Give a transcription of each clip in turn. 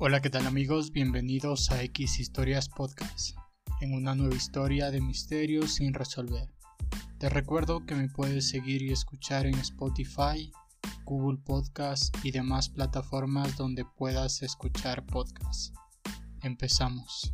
Hola, ¿qué tal amigos? Bienvenidos a X Historias Podcast, en una nueva historia de misterios sin resolver. Te recuerdo que me puedes seguir y escuchar en Spotify, Google Podcast y demás plataformas donde puedas escuchar podcasts. Empezamos.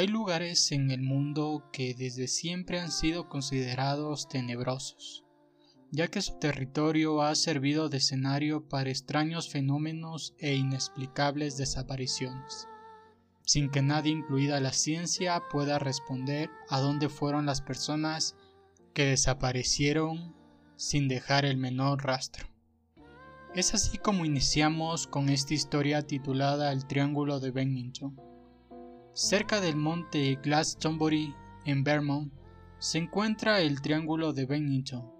Hay lugares en el mundo que desde siempre han sido considerados tenebrosos, ya que su territorio ha servido de escenario para extraños fenómenos e inexplicables desapariciones, sin que nadie, incluida la ciencia, pueda responder a dónde fueron las personas que desaparecieron sin dejar el menor rastro. Es así como iniciamos con esta historia titulada El Triángulo de Bennington Cerca del monte Glastonbury, en Vermont, se encuentra el Triángulo de Bennington,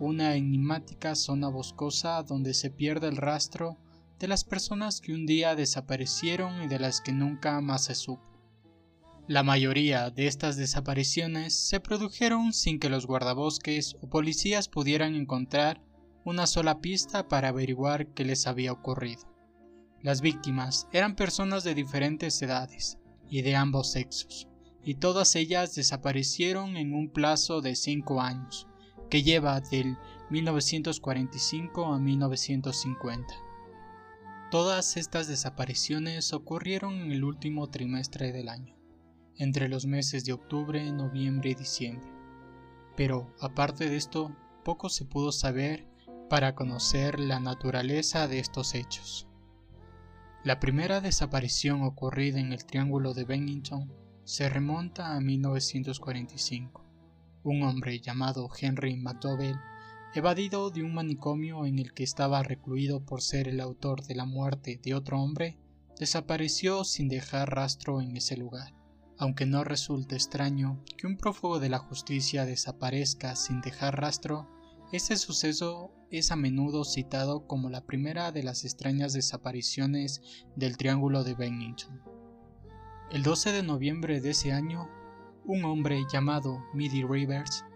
una enigmática zona boscosa donde se pierde el rastro de las personas que un día desaparecieron y de las que nunca más se supo. La mayoría de estas desapariciones se produjeron sin que los guardabosques o policías pudieran encontrar una sola pista para averiguar qué les había ocurrido. Las víctimas eran personas de diferentes edades, y de ambos sexos, y todas ellas desaparecieron en un plazo de cinco años, que lleva del 1945 a 1950. Todas estas desapariciones ocurrieron en el último trimestre del año, entre los meses de octubre, noviembre y diciembre. Pero, aparte de esto, poco se pudo saber para conocer la naturaleza de estos hechos. La primera desaparición ocurrida en el Triángulo de Bennington se remonta a 1945. Un hombre llamado Henry McDowell, evadido de un manicomio en el que estaba recluido por ser el autor de la muerte de otro hombre, desapareció sin dejar rastro en ese lugar. Aunque no resulta extraño que un prófugo de la justicia desaparezca sin dejar rastro, este suceso es a menudo citado como la primera de las extrañas desapariciones del Triángulo de Bennington. El 12 de noviembre de ese año, un hombre llamado Midi Rivers,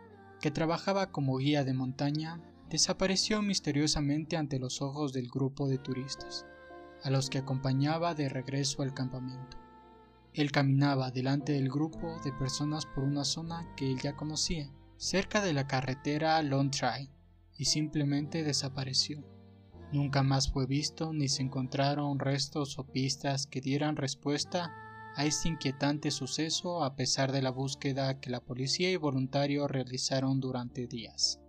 que trabajaba como guía de montaña, desapareció misteriosamente ante los ojos del grupo de turistas, a los que acompañaba de regreso al campamento. Él caminaba delante del grupo de personas por una zona que él ya conocía, cerca de la carretera Long y simplemente desapareció. Nunca más fue visto ni se encontraron restos o pistas que dieran respuesta a este inquietante suceso a pesar de la búsqueda que la policía y voluntarios realizaron durante días.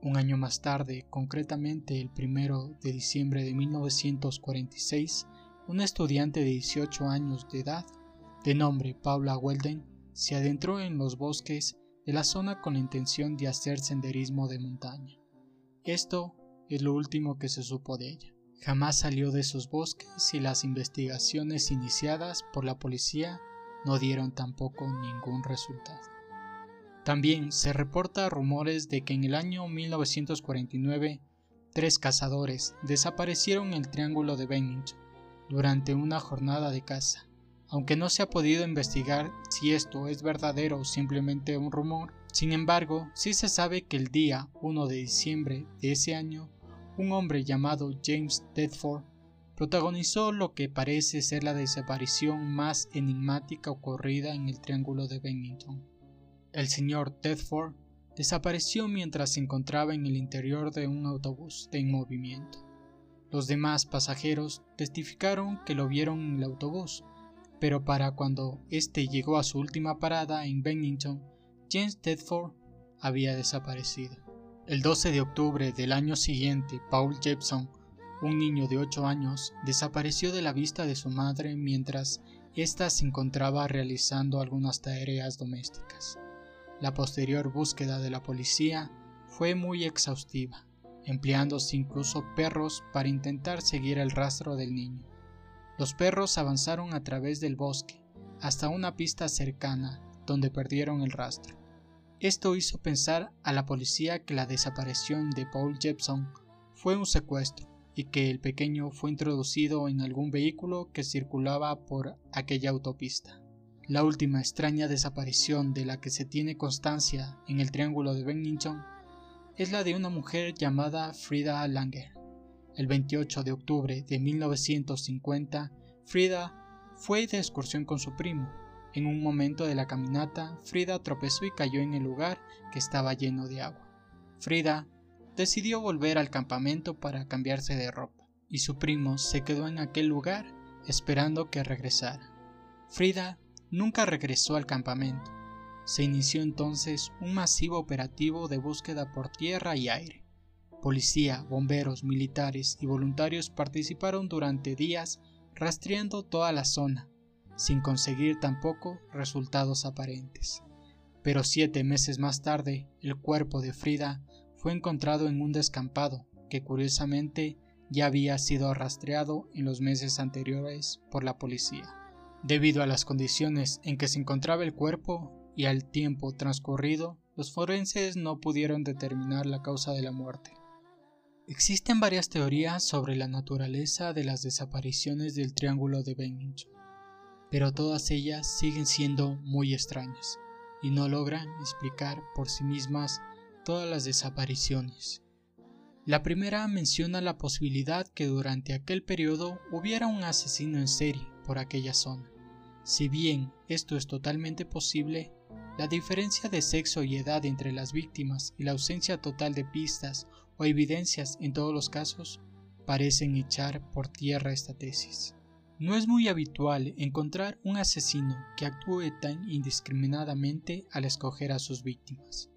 Un año más tarde, concretamente el primero de diciembre de 1946, un estudiante de 18 años de edad, de nombre Paula Welden, se adentró en los bosques de la zona con la intención de hacer senderismo de montaña. Esto es lo último que se supo de ella. Jamás salió de esos bosques y las investigaciones iniciadas por la policía no dieron tampoco ningún resultado. También se reporta rumores de que en el año 1949 tres cazadores desaparecieron en el Triángulo de Bennington durante una jornada de caza. Aunque no se ha podido investigar si esto es verdadero o simplemente un rumor, sin embargo, sí se sabe que el día 1 de diciembre de ese año, un hombre llamado James Tedford protagonizó lo que parece ser la desaparición más enigmática ocurrida en el Triángulo de Bennington. El señor Tedford desapareció mientras se encontraba en el interior de un autobús de movimiento. Los demás pasajeros testificaron que lo vieron en el autobús, pero para cuando éste llegó a su última parada en Bennington, James Tedford había desaparecido. El 12 de octubre del año siguiente, Paul Jepson, un niño de 8 años, desapareció de la vista de su madre mientras ésta se encontraba realizando algunas tareas domésticas. La posterior búsqueda de la policía fue muy exhaustiva, empleándose incluso perros para intentar seguir el rastro del niño. Los perros avanzaron a través del bosque hasta una pista cercana donde perdieron el rastro. Esto hizo pensar a la policía que la desaparición de Paul Jepson fue un secuestro y que el pequeño fue introducido en algún vehículo que circulaba por aquella autopista. La última extraña desaparición de la que se tiene constancia en el Triángulo de Bennington es la de una mujer llamada Frida Langer. El 28 de octubre de 1950, Frida fue de excursión con su primo. En un momento de la caminata, Frida tropezó y cayó en el lugar que estaba lleno de agua. Frida decidió volver al campamento para cambiarse de ropa, y su primo se quedó en aquel lugar esperando que regresara. Frida nunca regresó al campamento. Se inició entonces un masivo operativo de búsqueda por tierra y aire. Policía, bomberos, militares y voluntarios participaron durante días rastreando toda la zona, sin conseguir tampoco resultados aparentes. Pero siete meses más tarde, el cuerpo de Frida fue encontrado en un descampado que curiosamente ya había sido rastreado en los meses anteriores por la policía. Debido a las condiciones en que se encontraba el cuerpo y al tiempo transcurrido, los forenses no pudieron determinar la causa de la muerte. Existen varias teorías sobre la naturaleza de las desapariciones del Triángulo de Bennington, pero todas ellas siguen siendo muy extrañas y no logran explicar por sí mismas todas las desapariciones. La primera menciona la posibilidad que durante aquel periodo hubiera un asesino en serie por aquella zona. Si bien esto es totalmente posible, la diferencia de sexo y edad entre las víctimas y la ausencia total de pistas o evidencias en todos los casos parecen echar por tierra esta tesis. No es muy habitual encontrar un asesino que actúe tan indiscriminadamente al escoger a sus víctimas.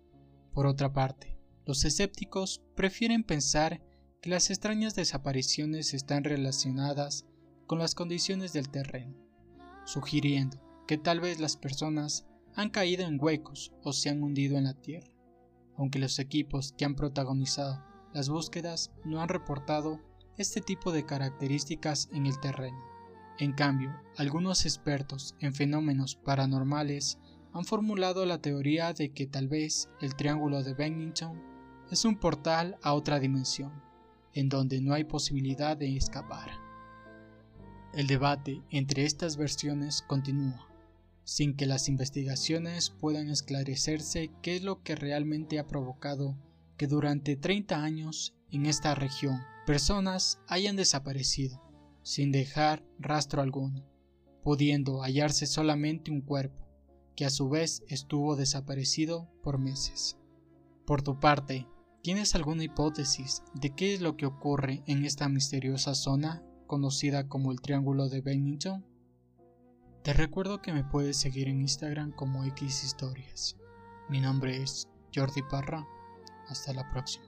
Por otra parte, los escépticos prefieren pensar que las extrañas desapariciones están relacionadas con las condiciones del terreno, sugiriendo que tal vez las personas han caído en huecos o se han hundido en la tierra, aunque los equipos que han protagonizado las búsquedas no han reportado este tipo de características en el terreno. En cambio, algunos expertos en fenómenos paranormales han formulado la teoría de que tal vez el Triángulo de Bennington es un portal a otra dimensión, en donde no hay posibilidad de escapar. El debate entre estas versiones continúa, sin que las investigaciones puedan esclarecerse qué es lo que realmente ha provocado que durante 30 años en esta región personas hayan desaparecido, sin dejar rastro alguno, pudiendo hallarse solamente un cuerpo que a su vez estuvo desaparecido por meses. Por tu parte, ¿tienes alguna hipótesis de qué es lo que ocurre en esta misteriosa zona conocida como el Triángulo de Bennington? Te recuerdo que me puedes seguir en Instagram como X Historias. Mi nombre es Jordi Parra. Hasta la próxima.